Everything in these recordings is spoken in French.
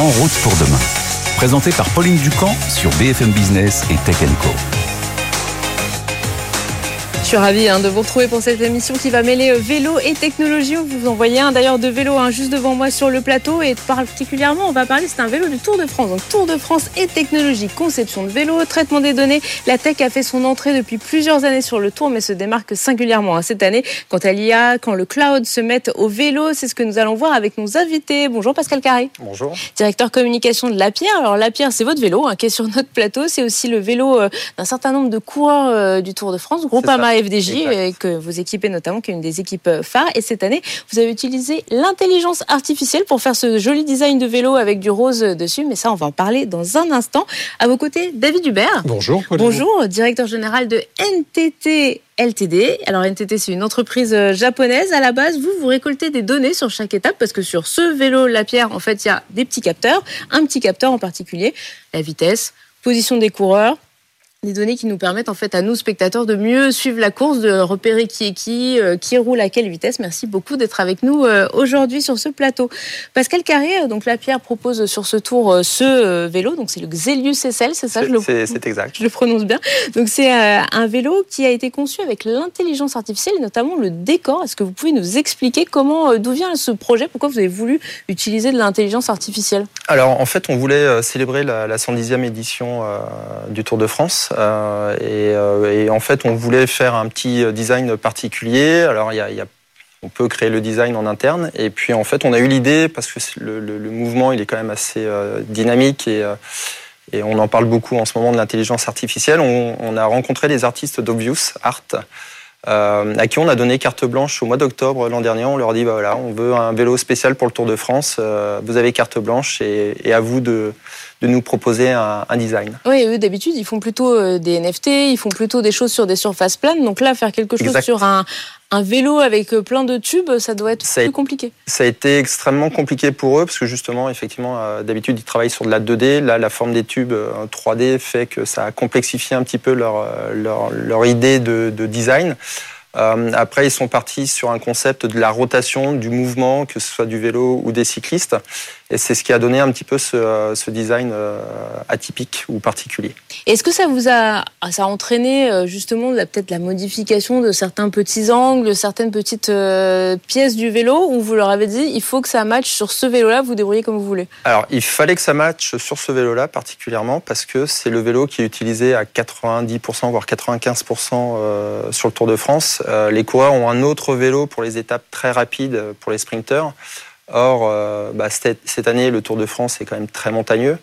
En route pour demain. Présenté par Pauline Ducamp sur BFM Business et Tech Co. Je suis ravie hein, de vous retrouver pour cette émission qui va mêler euh, vélo et technologie. Vous envoyez un d'ailleurs de vélo hein, juste devant moi sur le plateau et particulièrement on va parler, c'est un vélo du Tour de France. Donc Tour de France et technologie, conception de vélo, traitement des données. La tech a fait son entrée depuis plusieurs années sur le Tour mais se démarque singulièrement hein, cette année quand elle y a, quand le cloud se met au vélo. C'est ce que nous allons voir avec nos invités. Bonjour Pascal Carré. Bonjour. Directeur communication de La Pierre. Alors La Pierre c'est votre vélo qui est sur notre plateau. C'est aussi le vélo euh, d'un certain nombre de coureurs euh, du Tour de France. Groupama FDJ et que vous équipez notamment, qui est une des équipes phares. Et cette année, vous avez utilisé l'intelligence artificielle pour faire ce joli design de vélo avec du rose dessus. Mais ça, on va en parler dans un instant. À vos côtés, David Hubert. Bonjour. Bonjour, directeur général de NTT LTD. Alors NTT, c'est une entreprise euh, japonaise. À la base, vous, vous récoltez des données sur chaque étape parce que sur ce vélo La Pierre, en fait, il y a des petits capteurs. Un petit capteur en particulier, la vitesse, position des coureurs, des données qui nous permettent en fait à nous spectateurs de mieux suivre la course, de repérer qui est qui, euh, qui roule à quelle vitesse. Merci beaucoup d'être avec nous euh, aujourd'hui sur ce plateau. Pascal Carré, euh, donc la Pierre propose sur ce tour ce vélo, donc c'est le Xelius SL, c'est ça C'est exact. Je le prononce bien. Donc c'est un vélo qui a été conçu avec l'intelligence artificielle et notamment le décor. Est-ce que vous pouvez nous expliquer comment, d'où vient ce projet, pourquoi vous avez voulu utiliser de l'intelligence artificielle? Alors en fait, on voulait célébrer la, la 110e édition du Tour de France euh, euh, et, en fait, on voulait faire un petit design particulier. Alors, y a, on peut créer le design en interne. Et puis, en fait, on a eu l'idée, parce que le, mouvement, il est quand même assez euh, dynamique et, on en parle beaucoup en ce moment de l'intelligence artificielle. On, a rencontré des artistes d'Obvious Art. à qui on a donné carte blanche au mois d'octobre l'an dernier. On leur dit bah voilà, on veut un vélo spécial pour le Tour de France. vous avez carte blanche et à vous de, de nous proposer un, design. Oui, eux d'habitude ils font plutôt euh, des NFT, ils font plutôt des choses sur des surfaces planes. Donc là, faire quelque chose sur un, un vélo avec euh, plein de tubes, ça doit être plus compliqué. Ça a été extrêmement compliqué pour eux parce que justement, effectivement, euh, d'habitude ils travaillent sur de la 2D. Là, la forme des tubes 3D fait que ça a complexifié un petit peu leur, leur, leur idée de, de design. Euh, après, ils sont partis sur un concept de la rotation, du mouvement, que ce soit du vélo ou des cyclistes. Et c'est ce qui a donné un petit peu ce, euh, design euh, atypique ou particulier. Est-ce que ça vous a, ça a entraîné justement peut-être la modification de certains petits angles, certaines petites pièces du vélo, où vous leur avez dit il faut que ça matche sur ce vélo-là, vous débrouillez comme vous voulez? Alors, il fallait que ça matche sur ce vélo-là particulièrement parce que c'est le vélo qui est utilisé à 90% voire 95% sur le Tour de France euh, les coureurs ont un autre vélo pour les étapes très rapides euh, pour les sprinteurs. Or, euh, bah, cette, année, le Tour de France est quand même très montagneux.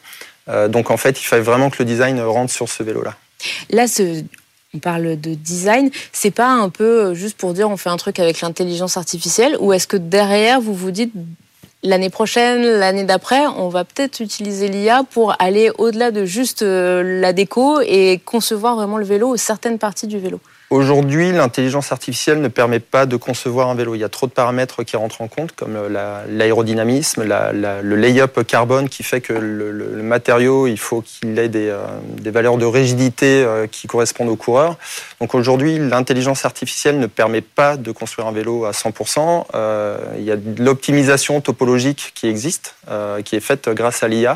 donc, en fait, il fallait vraiment que le design rentre sur ce vélo-là. Là, on parle de design. C'est pas un peu juste pour dire on fait un truc avec l'intelligence artificielle ou est-ce que derrière, vous vous dites l'année prochaine, l'année d'après, on va peut-être utiliser l'IA pour aller au-delà de juste la déco et concevoir vraiment le vélo ou certaines parties du vélo? Aujourd'hui, l'intelligence artificielle ne permet pas de concevoir un vélo. Il y a trop de paramètres qui rentrent en compte, comme l'aérodynamisme, le lay-up carbone qui fait que le, matériau, il faut qu'il ait des, euh, valeurs de rigidité euh, qui correspondent aux coureurs. Donc aujourd'hui, l'intelligence artificielle ne permet pas de construire un vélo à 100%. Euh, il y a de l'optimisation topologique qui existe, qui est faite grâce à l'IA.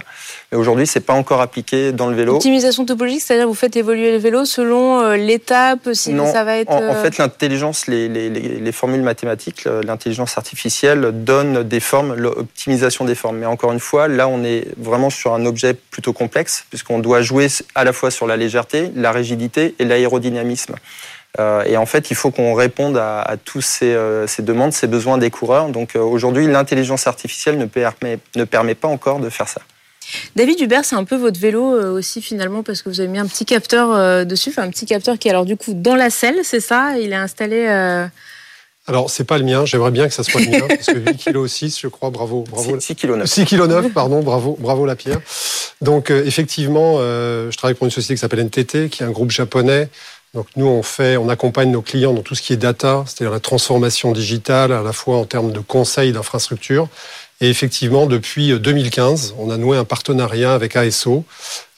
Mais aujourd'hui, c'est pas encore appliqué dans le vélo. Optimisation topologique, c'est-à-dire vous faites évoluer le vélo selon l'étape, si en, euh, fait, l'intelligence, les, formules mathématiques, l'intelligence artificielle donne des formes, l'optimisation des formes. Mais encore une fois, là, on est vraiment sur un objet plutôt complexe, puisqu'on doit jouer à la fois sur la légèreté, la rigidité et l'aérodynamisme. Euh, et en fait, il faut qu'on réponde à, à tous ces, euh, ces, demandes, ces besoins des coureurs. Donc aujourd'hui, l'intelligence artificielle ne permet, ne permet pas encore de faire ça. David Hubert, c'est un peu votre vélo euh, aussi finalement parce que vous avez mis un petit capteur euh, dessus, enfin un petit capteur qui est alors du coup dans la selle, c'est ça? Il est installé. Euh... Alors, c'est pas le mien, j'aimerais bien que ça soit le mien, parce que 8 kg 6, je crois, bravo. bravo 6 kg 9. 6 kg 9, pardon, bravo, bravo la pierre. Donc, euh, effectivement, je travaille pour une société qui s'appelle NTT, qui est un groupe japonais. Donc, nous, on fait, on accompagne nos clients dans tout ce qui est data, c'est-à-dire la transformation digitale, à la fois en termes de conseils d'infrastructure, et effectivement, depuis 2015, on a noué un partenariat avec ASO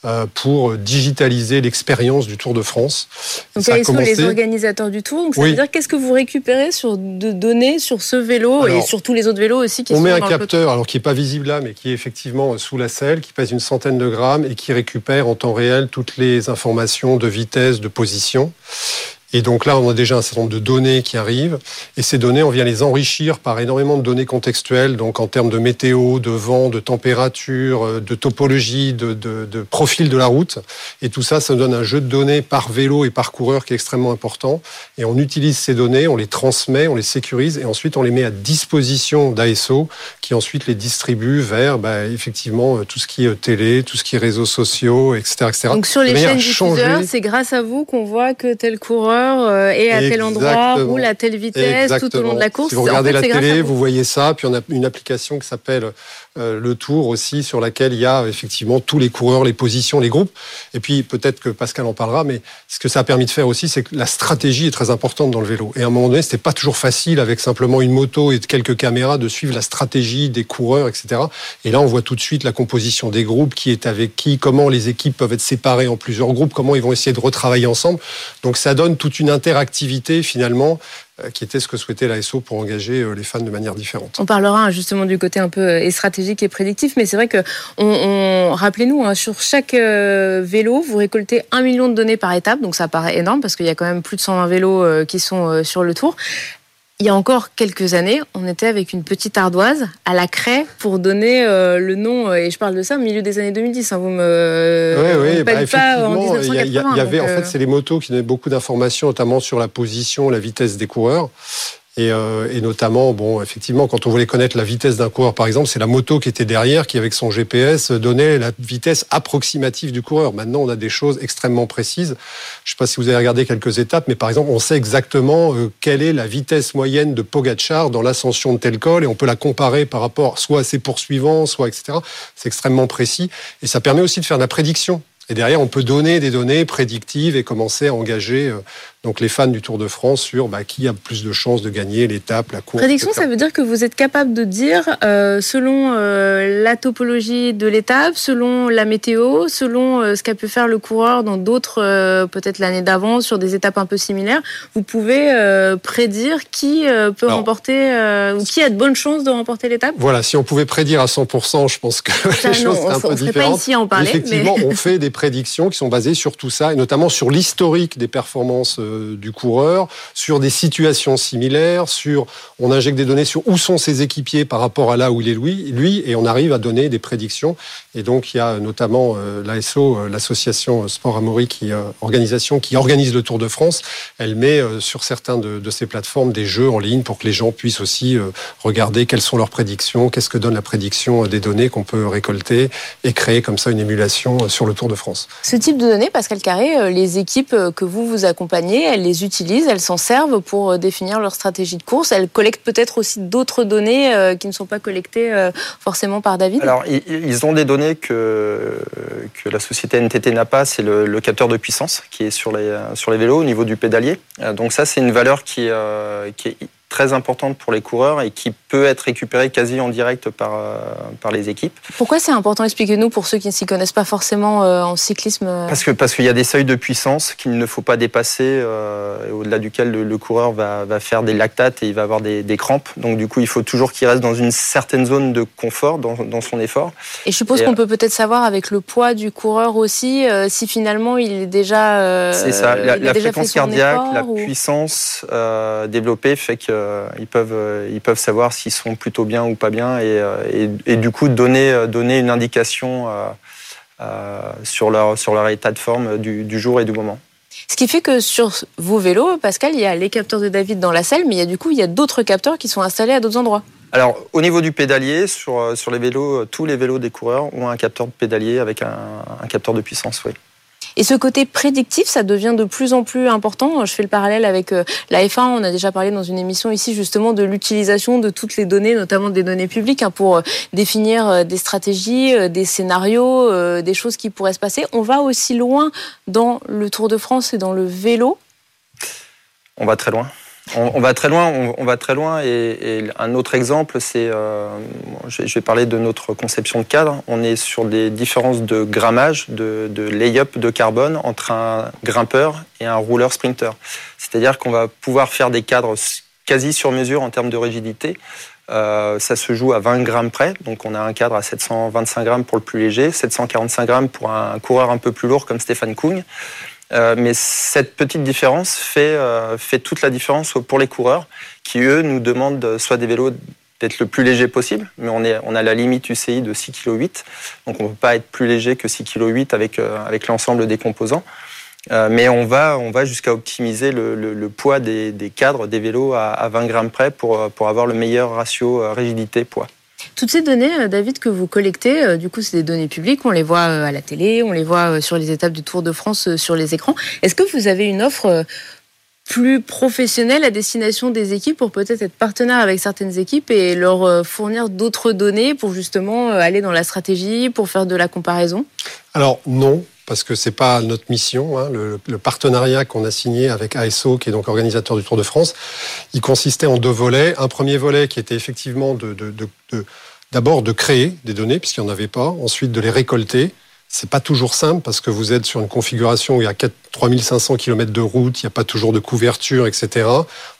euh, pour digitaliser l'expérience du Tour de France. Donc, ça les organisateurs du Tour. Donc, ça veut dire qu'est-ce que vous récupérez sur de données sur ce vélo et sur tous les autres vélos aussi qui On met un capteur, alors qui n'est pas visible là, mais qui est effectivement sous la selle, qui pèse une centaine de grammes et qui récupère en temps réel toutes les informations de vitesse, de position. Et donc là, on a déjà un certain nombre de données qui arrivent. Et ces données, on vient les enrichir par énormément de données contextuelles, donc en termes de météo, de vent, de température, euh, de topologie, de, de, de profil de la route. Et tout ça, ça nous donne un jeu de données par vélo et par coureur qui est extrêmement important. Et on utilise ces données, on les transmet, on les sécurise et ensuite on les met à disposition d'ASO qui ensuite les distribue vers bah, effectivement euh, tout ce qui est télé, tout ce qui est réseaux sociaux, etc. etc. Donc sur les chaînes diffuseurs, c'est grâce à vous qu'on voit que tel coureur euh, et à tel endroit, roule à telle vitesse tout au long de la course. Si vous regardez la télé, vous voyez ça. Puis on a une application qui s'appelle le Tour aussi, sur laquelle il y a effectivement tous les coureurs, les positions, les groupes. Et puis peut-être que Pascal en parlera, mais ce que ça a permis de faire aussi, c'est que la stratégie est très importante dans le vélo. Et à un moment donné, c'était pas toujours facile avec simplement une moto et quelques caméras de suivre la stratégie des coureurs, etc. Et là, on voit tout de suite la composition des groupes, qui est avec qui, comment les équipes peuvent être séparées en plusieurs groupes, comment ils vont essayer de retravailler ensemble. Donc ça donne toute une interactivité finalement euh, qui était ce que souhaitait l'ASO pour engager euh, les fans de manière différente. On parlera justement du côté un peu euh, stratégique et prédictif, mais c'est vrai que on, rappelez-nous, hein, sur chaque vélo, vous récoltez un million de données par étape, donc ça paraît énorme parce qu'il y a quand même plus de 120 vélos qui sont sur le tour il y a encore quelques années, on était avec une petite ardoise à la craie pour donner euh, le nom, et je parle de ça au milieu des années 2010. Hein, vous me oui, oui, bah, pas en 1980. Il y, avait, en fait, euh, c'est les motos qui donnaient beaucoup d'informations, notamment sur la position, la vitesse des coureurs. Et, euh, et, notamment, bon, effectivement, quand on voulait connaître la vitesse d'un coureur, par exemple, c'est la moto qui était derrière, qui avec son GPS donnait la vitesse approximative du coureur. Maintenant, on a des choses extrêmement précises. Je ne sais pas si vous avez regardé quelques étapes, mais par exemple, on sait exactement euh, quelle est la vitesse moyenne de Pogachar dans l'ascension de tel col, et on peut la comparer par rapport soit à ses poursuivants, soit etc. C'est extrêmement précis, et ça permet aussi de faire de la prédiction. Et derrière, on peut donner des données prédictives et commencer à engager euh, donc les fans du Tour de France sur bah, qui a plus de chances de gagner l'étape, la course. Prédiction, ça veut dire que vous êtes capable de dire, euh, selon euh, la topologie de l'étape, selon la météo, selon ce qu'a pu faire le coureur dans d'autres, peut-être l'année d'avant, sur des étapes un peu similaires, vous pouvez prédire qui peut remporter ou qui a de bonnes chances de remporter l'étape? Voilà, si on pouvait prédire à 100%, je pense que les choses seraient un peu différentes. Pas ici à en parler, Effectivement, on fait des prédictions qui sont basées sur tout ça, et notamment sur l'historique des performances euh, du coureur, sur des situations similaires, sur on injecte des données sur où sont ses équipiers par rapport à là où il est lui, lui et on arrive à donner des prédictions. Et donc il y a notamment euh, l'ASO, euh, l'association Sport Amaury, qui organisation qui organise le Tour de France. Elle met sur certains de, de ces plateformes des jeux en ligne pour que les gens puissent aussi regarder quelles sont leurs prédictions, qu'est-ce que donne la prédiction des données qu'on peut récolter et créer comme ça une émulation sur le Tour de France. Ce type de données, Pascal Carré, les équipes que vous vous accompagnez, elles les utilisent, elles s'en servent pour euh, définir leur stratégie de course. Elles collectent peut-être aussi d'autres données qui ne sont pas collectées forcément par David. Alors, ils ont des données que, que la société NTT n'a pas, c'est le, capteur de puissance qui est sur les, sur les vélos au niveau du pédalier. Donc ça, c'est une valeur qui, qui est très importante pour les coureurs et qui peut être récupérée quasi en direct par, euh, par les équipes. Pourquoi c'est important Expliquez-nous pour ceux qui ne s'y connaissent pas forcément euh, en cyclisme. Parce que parce qu'il y a des seuils de puissance qu'il ne faut pas dépasser, euh, au-delà duquel le, coureur va, va, faire des lactates et il va avoir des, des crampes. Donc du coup, il faut toujours qu'il reste dans une certaine zone de confort dans, dans son effort. Et je suppose qu'on peut peut-être savoir avec le poids du coureur aussi si finalement il est déjà. c'est ça. La, fréquence cardiaque, la puissance développée fait que euh, ils, peuvent, euh, ils peuvent savoir s'ils sont plutôt bien ou pas bien et, euh, et, du coup donner, donner une indication sur, leur, sur leur état de forme du, du jour et du moment. Ce qui fait que sur vos vélos, Pascal, il y a les capteurs de David dans la selle, mais il y a du coup il y a d'autres capteurs qui sont installés à d'autres endroits. Alors, au niveau du pédalier, sur, sur les vélos, tous les vélos des coureurs ont un capteur de pédalier avec un, un capteur de puissance, oui. Et ce côté prédictif, ça devient de plus en plus important. Je fais le parallèle avec euh, la F1. On a déjà parlé dans une émission ici justement de l'utilisation de toutes les données, notamment des données publiques, hein, pour euh, définir euh, des stratégies, des scénarios, des choses qui pourraient se passer. On va aussi loin dans le Tour de France et dans le vélo. On va très loin. On, va très loin, on, va très loin. Et, un autre exemple, c'est, euh, je, vais parler de notre conception de cadre. On est sur des différences de grammage, de, lay-up de carbone entre un grimpeur et un rouleur sprinter. C'est-à-dire qu'on va pouvoir faire des cadres quasi sur mesure en termes de rigidité. Euh, ça se joue à 20 grammes près, donc on a un cadre à 725 grammes pour le plus léger, 745 grammes pour un coureur un peu plus lourd comme Stéphane Kung. Euh, mais cette petite différence fait, euh, fait toute la différence pour les coureurs qui, eux, nous demandent soit des vélos d'être le plus léger possible, mais on, est, on a la limite UCI de 6,8 kg, donc on ne peut pas être plus léger que 6,8 kg avec, euh, avec l'ensemble des composants. mais on va, on va jusqu'à optimiser le, le, poids des, des, cadres des vélos à, à 20 grammes près pour, pour avoir le meilleur ratio rigidité-poids. Toutes ces données, euh, David, que vous collectez, euh, du coup, c'est des données publiques. On les voit euh, à la télé, on les voit sur les étapes du Tour de France sur les écrans. Est-ce que vous avez une offre plus professionnelle à destination des équipes pour peut-être être partenaire avec certaines équipes et leur fournir d'autres données pour justement aller dans la stratégie, pour faire de la comparaison? Alors non, parce que c'est pas notre mission. Hein. Le, partenariat qu'on a signé avec ASO, qui est donc organisateur du Tour de France, il consistait en deux volets. Un premier volet qui était effectivement d'abord de créer des données puisqu'il n'y en avait pas, ensuite de les récolter. C'est pas toujours simple parce que vous êtes sur une configuration où il y a 3500 km de route, il n'y a pas toujours de couverture, etc.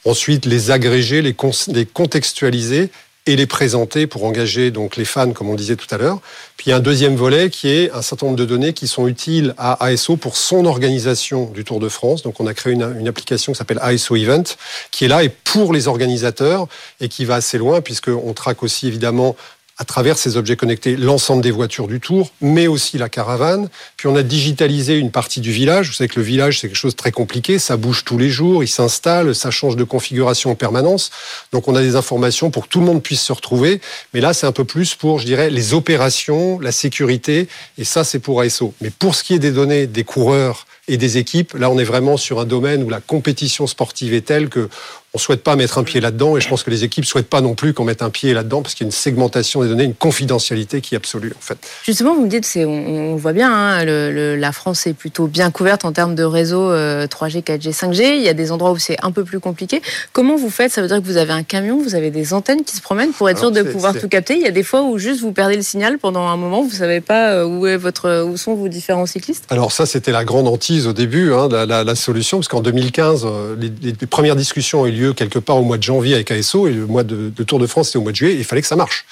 Ensuite, les agréger, les, les contextualiser et les présenter pour engager donc les fans, comme on disait tout à l'heure. Puis il y a un deuxième volet qui est un certain nombre de données qui sont utiles à ASO pour son organisation du Tour de France. Donc on a créé une, une application qui s'appelle ASO Event, qui est là et pour les organisateurs et qui va assez loin puisqu'on traque aussi évidemment à travers ces objets connectés l'ensemble des voitures du tour, mais aussi la caravane. Puis on a digitalisé une partie du village. Vous savez que le village, c'est quelque chose de très compliqué. Ça bouge tous les jours, il s'installe, ça change de configuration en permanence. Donc on a des informations pour que tout le monde puisse se retrouver. Mais là, c'est un peu plus pour, je dirais, les opérations, la sécurité. Et ça, c'est pour ASO. Mais pour ce qui est des données des coureurs et des équipes, là, on est vraiment sur un domaine où la compétition sportive est telle que on souhaite pas mettre un pied là-dedans et je pense que les équipes souhaitent pas non plus qu'on mette un pied là-dedans parce qu'il y a une segmentation des données, une confidentialité qui est absolue en fait. Justement, vous me dites, c'est, on, voit bien, hein, la France est plutôt bien couverte en termes de réseau 3G, 4G, 5G. Il y a des endroits où c'est un peu plus compliqué. Comment vous faites? Ça veut dire que vous avez un camion, vous avez des antennes qui se promènent pour être sûr de pouvoir tout capter. Il y a des fois où juste vous perdez le signal pendant un moment, vous savez pas euh, où est votre, où sont vos différents cyclistes? Alors ça, c'était la grande hantise au début, hein, la, solution, parce qu'en 2015, euh, les, premières discussions ont eu lieu quelque part au mois de janvier avec ASO et le mois de, Tour de France c'est au mois de juillet. il fallait que ça marche.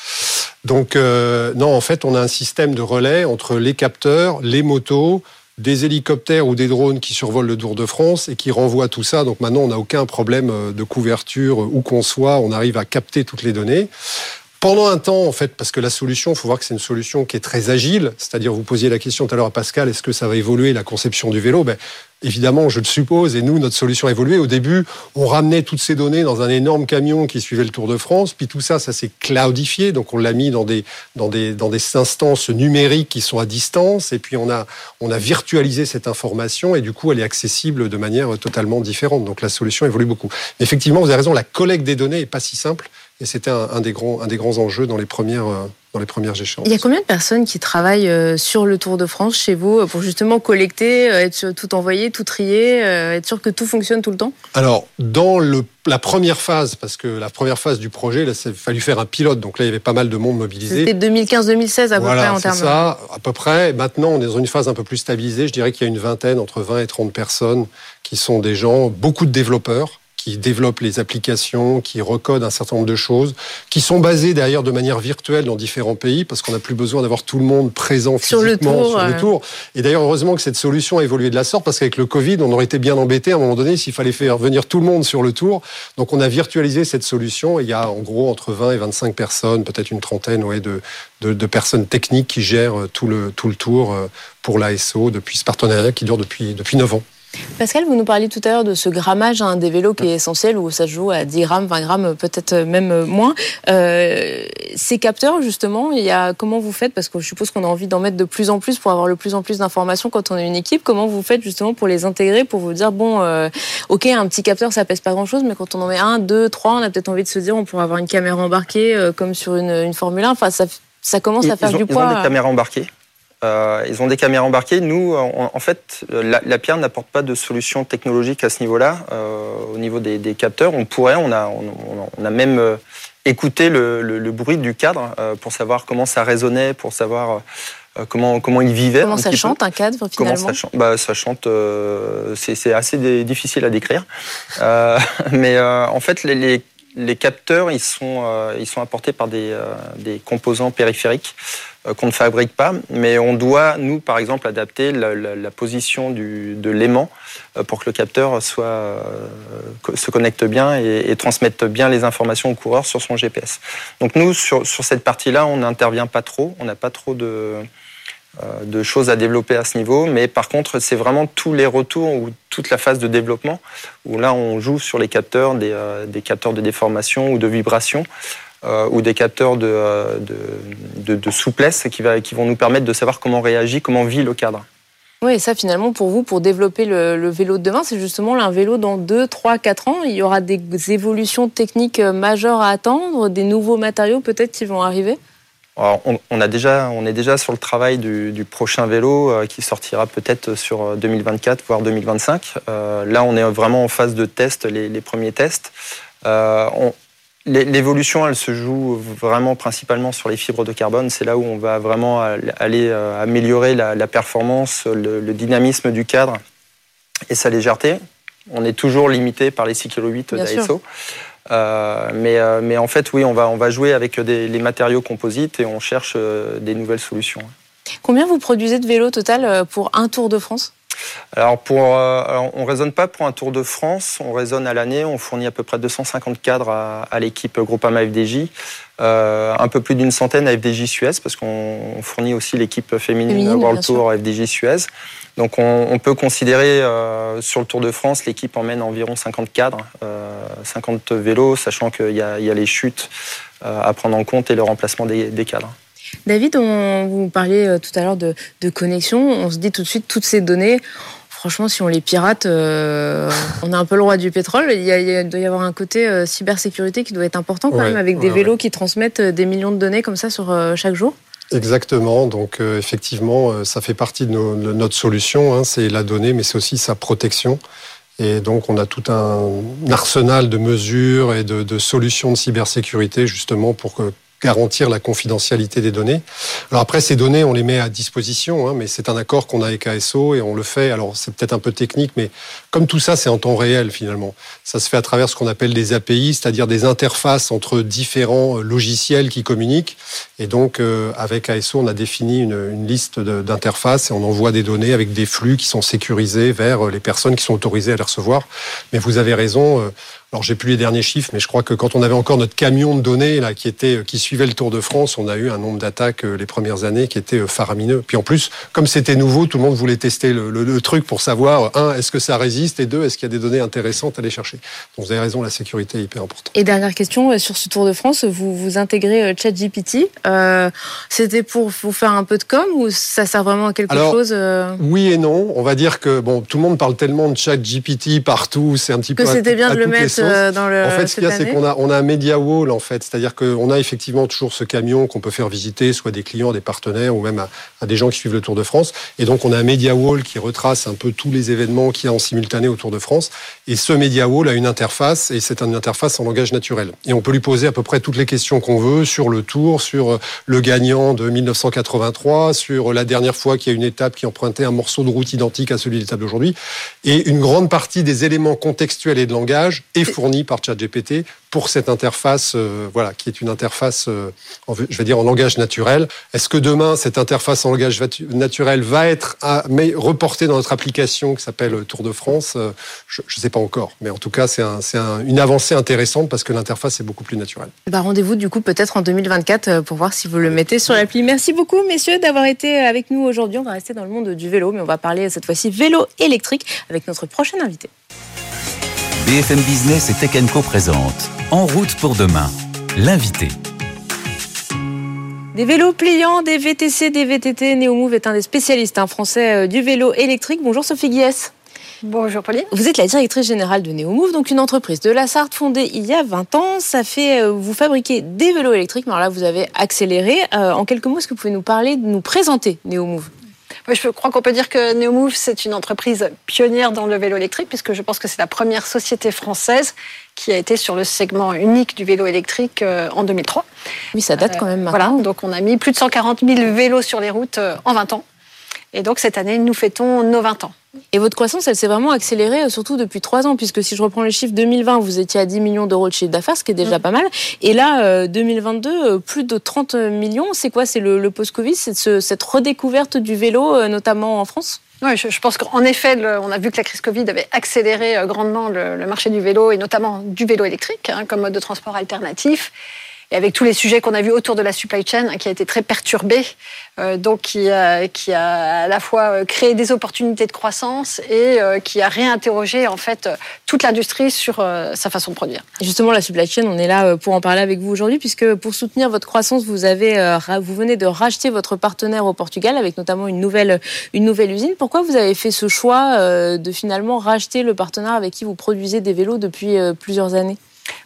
Donc euh, non, en fait, on a un système de relais entre les capteurs, les motos, des hélicoptères ou des drones qui survolent le Tour de France et qui renvoient tout ça. Donc maintenant, on n'a aucun problème euh, de couverture où qu'on soit. On arrive à capter toutes les données. Pendant un temps, en fait, parce que la solution, il faut voir que c'est une solution qui est très agile, c'est-à-dire vous posiez la question tout à l'heure à Pascal, est-ce que ça va évoluer la conception du vélo? Ben, Évidemment, je le suppose, et nous, notre solution a évolué. Au début, on ramenait toutes ces données dans un énorme camion qui suivait le Tour de France, puis tout ça, ça s'est cloudifié, donc on l'a mis dans des, dans, des, dans des instances numériques qui sont à distance, et puis on a, on a virtualisé cette information, et du coup, elle est accessible de manière totalement différente. Donc la solution évolue beaucoup. Mais effectivement, vous avez raison, la collecte des données n'est pas si simple. Et c'était un, des grands, un des grands enjeux dans les premières, euh, dans les premières échéances. Il y a combien de personnes qui travaillent euh, sur le Tour de France chez vous euh, pour justement collecter, être tout envoyé, tout trier, être sûr que tout fonctionne tout le temps? Alors, dans le, la première phase, parce que la première phase du projet, là, il a fallu faire un pilote, donc là, il y avait pas mal de monde mobilisé. C'était 2015-2016 à peu près en termes. ça, à peu près. Maintenant, on est dans une phase un peu plus stabilisée. Je dirais qu'il y a une vingtaine, entre 20 et 30 personnes qui sont des gens, beaucoup de développeurs qui développent les applications, qui recodent un certain nombre de choses, qui sont basées d'ailleurs de manière virtuelle dans différents pays, parce qu'on n'a plus besoin d'avoir tout le monde présent sur physiquement le tour, sur le tour. Et d'ailleurs, heureusement que cette solution a évolué de la sorte, parce qu'avec le Covid, on aurait été bien embêté à un moment donné s'il fallait faire venir tout le monde sur le tour. Donc on a virtualisé cette solution. Et il y a en gros entre 20 et 25 personnes, peut-être une trentaine ouais, de, de, de, personnes techniques qui gèrent tout le, tout le tour euh, pour l'ASO depuis ce partenariat qui dure depuis, depuis 9 ans. Pascal, vous nous parliez tout à l'heure de ce grammage hein, des vélos qui est essentiel, où ça se joue à 10 grammes, 20 grammes, peut-être même moins. Euh, ces capteurs, justement, il y a, comment vous faites? Parce que je suppose qu'on a envie d'en mettre de plus en plus pour avoir le plus en plus d'informations quand on est une équipe. Comment vous faites justement pour les intégrer, pour vous dire, bon, euh, ok, un petit capteur, ça pèse pas grand-chose, mais quand on en met un, deux, trois, on a peut-être envie de se dire, on pourrait avoir une caméra embarquée euh, comme sur une, une Formule 1. Enfin, ça, ça commence à faire du poids. Ils ont des caméras embarquées Euh, ils ont des caméras embarquées. Nous, en fait, la, Pierre n'apporte pas de solution technologique à ce niveau-là. au niveau des, capteurs, on pourrait, on a, on, a même écouté le, bruit du cadre pour savoir comment ça résonnait, pour savoir comment, comment il vivait. Comment ça chante un cadre finalement Comment ça chante? Bah, Ça chante, c'est assez difficile à décrire. mais en fait, les, les capteurs, ils sont, euh, ils sont apportés par des, euh, des composants périphériques euh, qu'on ne fabrique pas, mais on doit, nous, par exemple, adapter la, position du, de l'aimant pour que le capteur soit, se connecte bien et, et, transmette bien les informations au coureur sur son GPS. Donc nous, sur, sur cette partie-là, on n'intervient pas trop, on n'a pas trop de euh, de choses à développer à ce niveau. Mais par contre, c'est vraiment tous les retours ou toute la phase de développement où là, on joue sur les capteurs, des, euh, capteurs de déformation ou de vibration. Euh, ou des capteurs de, souplesse qui, vont nous permettre de savoir comment réagit, comment vit le cadre. Oui, et ça finalement pour vous, pour développer le, le vélo de demain, c'est justement un vélo dans 2, 3, 4 ans. Il y aura des évolutions techniques majeures à attendre, des nouveaux matériaux peut-être qui vont arriver? On, a déjà, on est déjà sur le travail du, prochain vélo euh, qui sortira peut-être sur 2024, euh, voire 2025. Euh, là, on est vraiment en phase de test, les, premiers tests. L'évolution, elle se joue vraiment principalement sur les fibres de carbone. C'est là où on va vraiment aller améliorer la, performance, le, dynamisme du cadre et sa légèreté. On est toujours limité par les 6 kg d'ASO. Euh, mais, euh, mais, en fait, oui, on va, on va jouer avec des, les matériaux composites et on cherche euh, des nouvelles solutions. Combien vous produisez de vélos total pour un Tour de France? Alors, pour, on ne raisonne pas pour un Tour de France, on raisonne à l'année, on fournit à peu près 250 cadres à, à l'équipe Groupama FDJ, un peu plus d'une centaine à FDJ Suez, parce qu'on fournit aussi l'équipe féminine, World Tour FDJ Suez. Donc on, peut considérer euh, sur le Tour de France, l'équipe emmène environ 50 cadres, 50 euh, vélos, sachant qu'il y, a les chutes euh, à prendre en compte et le remplacement des, cadres. David, on, vous parliez tout à l'heure de, connexion. On se dit tout de suite, toutes ces données, franchement, si on les pirate, on a un peu le roi du pétrole. Il, doit y avoir un côté cybersécurité qui doit être important quand même, avec des vélos qui transmettent des millions de données comme ça sur chaque jour. Exactement. Donc euh, effectivement, euh, ça fait partie de, notre solution. Hein. c'est la donnée, mais c'est aussi sa protection. Et donc on a tout un arsenal de mesures et de, de solutions de cybersécurité justement pour que garantir la confidentialité des données. Alors après, ces données, on les met à disposition, hein, mais c'est un accord qu'on a avec ASO et on le fait. Alors c'est peut-être un peu technique, mais comme tout ça, c'est en temps réel finalement. Ça se fait à travers ce qu'on appelle des API, c'est-à-dire des interfaces entre différents euh, logiciels qui communiquent. Et donc euh, avec ASO, on a défini une, une liste d'interfaces et on envoie des données avec des flux qui sont sécurisés vers euh, les personnes qui sont autorisées à les recevoir. Mais vous avez raison. Alors j'ai plus les derniers chiffres, mais je crois que quand on avait encore notre camion de données là qui était qui suivait le Tour de France, on a eu un nombre d'attaques euh, les premières années qui était euh, faramineux. Puis en plus, comme c'était nouveau, tout le monde voulait tester le, truc pour savoir un est-ce que ça résiste et deux est-ce qu'il y a des données intéressantes à aller chercher. Donc vous avez raison, la sécurité est hyper importante. Et dernière question euh, sur ce Tour de France, vous vous intégrez ChatGPT. Euh, C'était pour vous faire un peu de com ou ça sert vraiment à quelque chose Oui et non. On va dire que bon, tout le monde parle tellement de ChatGPT partout, c'est un petit peu que c'était bien de le mettre euh, dans le. En fait, ce qu'il y a, c'est qu'on a, on a un media wall, en fait. C'est-à-dire qu'on a effectivement toujours ce camion qu'on peut faire visiter, soit des clients, des partenaires, ou même à, des gens qui suivent le Tour de France. Et donc, on a un media wall qui retrace un peu tous les événements qu'il y a en simultané au Tour de France. Et ce media wall a une interface, et c'est une interface en langage naturel. Et on peut lui poser à peu près toutes les questions qu'on veut sur le Tour, sur le gagnant de 1983, sur la dernière fois qu'il y a une étape qui empruntait un morceau de route identique à celui de l'étape d'aujourd'hui. Et une grande partie des éléments contextuels et de langage est fournie par ChatGPT pour cette interface, euh, voilà, qui est une interface, euh, je vais dire en langage naturel. Est-ce que demain cette interface en langage naturel va être mais reportée dans notre application qui s'appelle Tour de France euh, Je ne sais pas encore, mais en tout cas c'est un, un, une avancée intéressante parce que l'interface est beaucoup plus naturelle. Bah, rendez-vous du coup peut-être en 2024 pour voir si vous le mettez sur l'appli. Merci beaucoup messieurs d'avoir été avec nous aujourd'hui. On va rester dans le monde du vélo, mais on va parler cette fois-ci vélo électrique avec notre prochain invité. BFM Business et Tech Co présente En route pour demain, l'invité. Des vélos pliants, des VTC, des VTT, Neomove est un des spécialistes un français euh, du vélo électrique. Bonjour Sophie Guiès. Bonjour Pauline. Vous êtes la directrice générale de Neomove, donc une entreprise de la Sarthe fondée il y a 20 ans. Ça fait, vous fabriquez des vélos électriques, mais alors là vous avez accéléré. en quelques mots, est-ce que vous pouvez nous parler, nous présenter Neomove? Je crois qu'on peut dire que Neomove, c'est une entreprise pionnière dans le vélo électrique, puisque je pense que c'est la première société française qui a été sur le segment unique du vélo électrique euh, en 2003. Oui, ça date quand même maintenant. Voilà, donc on a mis plus de 140 000 vélos sur les routes euh, en 20 ans. Et donc cette année, nous fêtons nos 20 ans. Et votre croissance, elle s'est vraiment accélérée, euh, surtout depuis trois ans, puisque si je reprends les chiffres 2020, vous étiez à 10 millions d'euros de chiffre d'affaires, ce qui est déjà mm. pas mal. Et là, 2022, euh, euh, plus de 30 millions. C'est quoi? C'est le, post-Covid? C'est cette redécouverte du vélo, notamment en France? Oui, je, pense qu'en effet, on a vu que la crise Covid avait accéléré grandement le, marché du vélo et notamment du vélo électrique hein, comme mode de transport alternatif et avec tous les sujets qu'on a vus autour de la supply chain, hein, qui a été très perturbée, euh, donc qui a, qui a à la fois euh, créé des opportunités de croissance et euh, qui a réinterrogé en fait toute l'industrie sur sa façon de produire. justement, la supply chain, on est là pour en parler avec vous aujourd'hui, puisque pour soutenir votre croissance, vous avez, vous venez de racheter votre partenaire au Portugal avec notamment une nouvelle, une nouvelle usine. Pourquoi vous avez fait ce choix de finalement racheter le partenaire avec qui vous produisez des vélos depuis plusieurs années?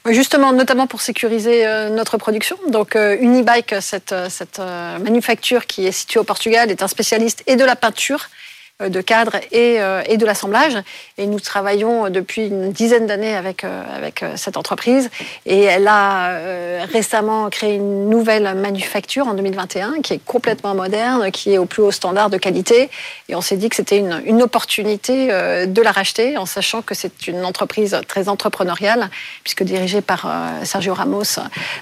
Justement, notamment pour sécuriser euh, notre production. Donc, euh, Unibike, cette, cette euh, manufacture qui est située au Portugal, est un spécialiste et de la peinture de cadre et, euh, et de l'assemblage. Et nous travaillons depuis une dizaine d'années avec, euh, avec cette entreprise. Et elle a récemment créé une nouvelle manufacture en 2021 qui est complètement moderne, qui est au plus haut standard de qualité. Et on s'est dit que c'était une, une opportunité de la racheter en sachant que c'est une entreprise très entrepreneuriale puisque dirigée par Sergio Ramos,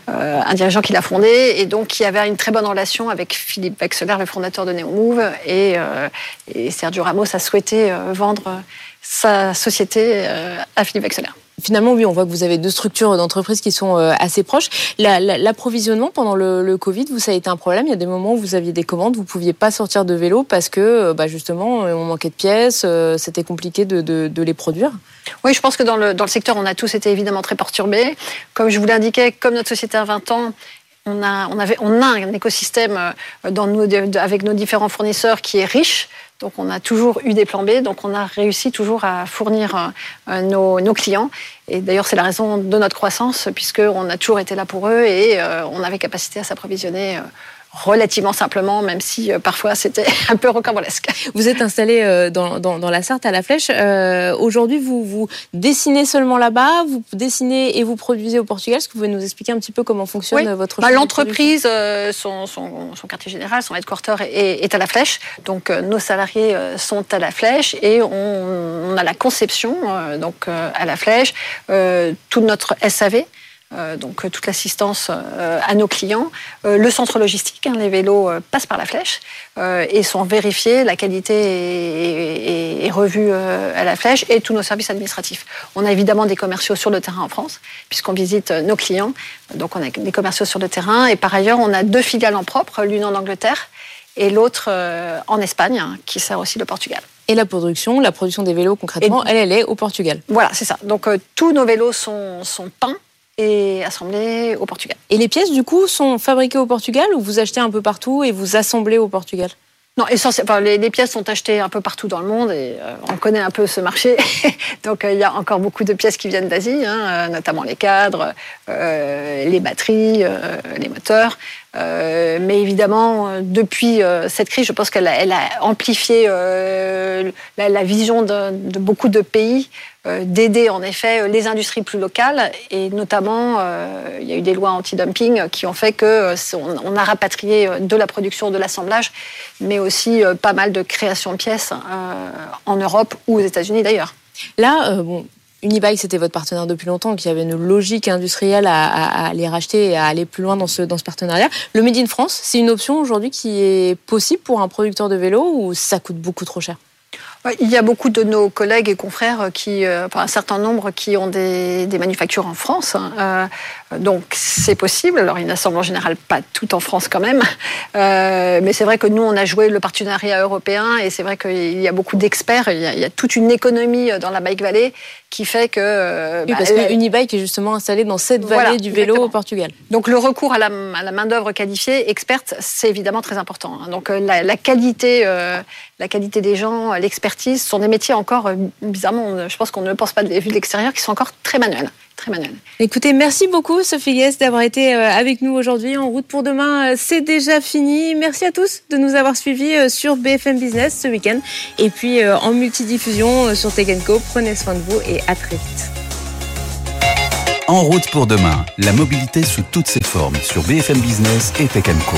un dirigeant qui l'a fondée et donc qui avait une très bonne relation avec Philippe Wexler, le fondateur de NeoMove. Et, et Sergio Ramos a souhaité euh, vendre euh, sa société euh, à Philippe Wexler. Finalement, oui, on voit que vous avez deux structures d'entreprise qui sont assez proches. L'approvisionnement pendant le, Covid, vous, ça a été un problème. Il y a des moments où vous aviez des commandes, vous ne pouviez pas sortir de vélo parce que, bah, justement, on manquait de pièces, c'était compliqué de, les produire. Oui, je pense que dans le, dans le secteur, on a tous été évidemment très perturbés. Comme je vous l'indiquais, comme notre société a 20 ans, on a, on, avait, on a un écosystème dans nos, avec nos différents fournisseurs qui est riche. Donc on a toujours eu des plans B, donc on a réussi toujours à fournir euh, nos, nos, clients. Et d'ailleurs c'est la raison de notre croissance, puisqu'on a toujours été là pour eux et euh, on avait capacité à s'approvisionner euh, relativement simplement, même si euh, parfois c'était un peu rocambolesque. Vous êtes installé euh, dans, dans, dans, la Sarthe à la Flèche. Euh, Aujourd'hui, vous, vous dessinez seulement là-bas, vous dessinez et vous produisez au Portugal. Est-ce que vous pouvez nous expliquer un petit peu comment fonctionne votre bah, L'entreprise, euh, son, son, son, quartier général, son headquarter est, est à la Flèche. Donc nos salariés sont à la Flèche et on, on a la conception donc à la Flèche, tout notre SAV. Euh, donc euh, toute l'assistance euh, à nos clients. le centre logistique, hein, les vélos passent par la flèche et sont vérifiés, la qualité est, revue à la flèche et tous nos services administratifs. On a évidemment des commerciaux sur le terrain en France, puisqu'on visite nos clients. Donc on a des commerciaux sur le terrain et par ailleurs on a deux filiales en propre, l'une en Angleterre et l'autre en Espagne, hein, qui sert aussi le Portugal. Et la production, la production des vélos concrètement, elle, elle est au Portugal. Voilà, c'est ça. Donc tous nos vélos sont, sont peints et assemblés au Portugal. Et les pièces, du coup, sont fabriquées au Portugal ou vous achetez un peu partout et vous assemblez au Portugal? Non, les, pièces sont achetées un peu partout dans le monde et euh, on connaît un peu ce marché. Donc euh, il y a encore beaucoup de pièces qui viennent d'Asie, hein, euh, notamment les cadres, les batteries, les moteurs. Mais évidemment, depuis cette crise, je pense qu'elle a, amplifié la, vision de, beaucoup de pays euh, d'aider en effet euh, les industries plus locales et notamment euh, il y a eu des lois anti-dumping qui ont fait que on a rapatrié de la production, de l'assemblage, mais aussi pas mal de création de pièces en Europe ou aux États-Unis d'ailleurs. Là, bon, Unibike, c'était votre partenaire depuis longtemps, qui avait une logique industrielle à, les racheter et à aller plus loin dans ce, partenariat. Le Made in France, c'est une option aujourd'hui qui est possible pour un producteur de vélo ou ça coûte beaucoup trop cher? Il y a beaucoup de nos collègues et confrères qui, euh, un certain nombre qui ont des, manufactures en France. Hein. Euh, Donc c'est possible. Alors ils n'assemblent en général pas tout en France quand même, euh, mais c'est vrai que nous on a joué le partenariat européen et c'est vrai qu'il y a beaucoup d'experts. Il, y a toute une économie dans la Bike Valley qui fait que. Euh, oui, bah, parce que Unibike est justement installé dans cette vallée du vélo au Portugal. Donc le recours à la, main d'œuvre qualifiée, experte, c'est évidemment très important. Hein. Donc euh, la, qualité, la qualité des gens, l'expertise, sont des métiers encore bizarrement. Je pense qu'on ne pense pas de vue de l'extérieur, qui sont encore très manuels. Très manuel. Écoutez, merci beaucoup Sophie Guest d'avoir été euh, avec nous aujourd'hui. En route pour demain, euh, c'est déjà fini. Merci à tous de nous avoir suivis euh, sur BFM Business ce week-end et puis en multidiffusion sur Tech Co. Prenez soin de vous et à très vite. En route pour demain, la mobilité sous toutes ses formes sur BFM Business et Tech Co.